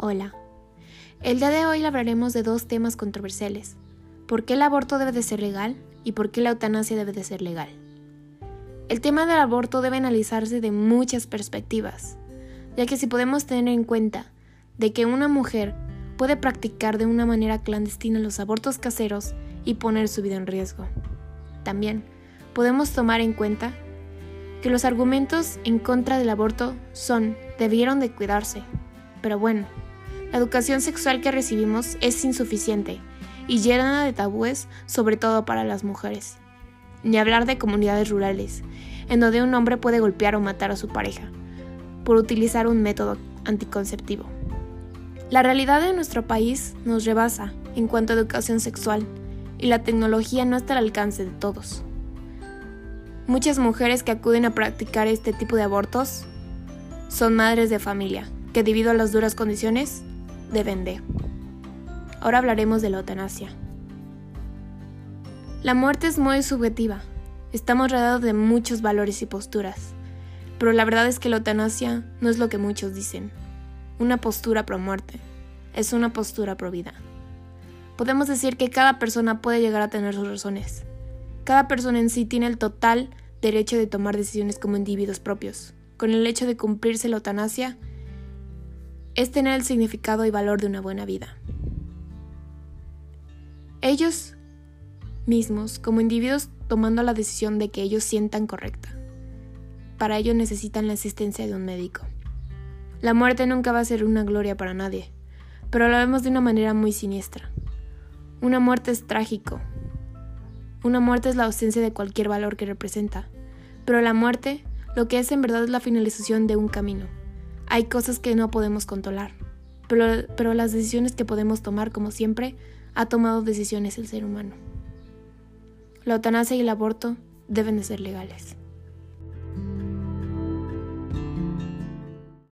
Hola. El día de hoy hablaremos de dos temas controversiales. ¿Por qué el aborto debe de ser legal y por qué la eutanasia debe de ser legal? El tema del aborto debe analizarse de muchas perspectivas, ya que si podemos tener en cuenta de que una mujer puede practicar de una manera clandestina los abortos caseros y poner su vida en riesgo. También podemos tomar en cuenta que los argumentos en contra del aborto son debieron de cuidarse. Pero bueno, la educación sexual que recibimos es insuficiente y llena de tabúes, sobre todo para las mujeres. Ni hablar de comunidades rurales, en donde un hombre puede golpear o matar a su pareja por utilizar un método anticonceptivo. La realidad de nuestro país nos rebasa en cuanto a educación sexual y la tecnología no está al alcance de todos. Muchas mujeres que acuden a practicar este tipo de abortos son madres de familia que debido a las duras condiciones de. Ahora hablaremos de la eutanasia. La muerte es muy subjetiva. Estamos rodeados de muchos valores y posturas. Pero la verdad es que la eutanasia no es lo que muchos dicen. Una postura pro muerte. Es una postura pro vida. Podemos decir que cada persona puede llegar a tener sus razones, cada persona en sí tiene el total derecho de tomar decisiones como individuos propios. Con el hecho de cumplirse la eutanasia, es tener el significado y valor de una buena vida. Ellos mismos, como individuos, tomando la decisión de que ellos sientan correcta. Para ello necesitan la asistencia de un médico. La muerte nunca va a ser una gloria para nadie, pero lo vemos de una manera muy siniestra. Una muerte es trágico, una muerte es la ausencia de cualquier valor que representa, pero la muerte lo que es en verdad es la finalización de un camino. Hay cosas que no podemos controlar, pero, pero las decisiones que podemos tomar, como siempre, ha tomado decisiones el ser humano. La eutanasia y el aborto deben de ser legales.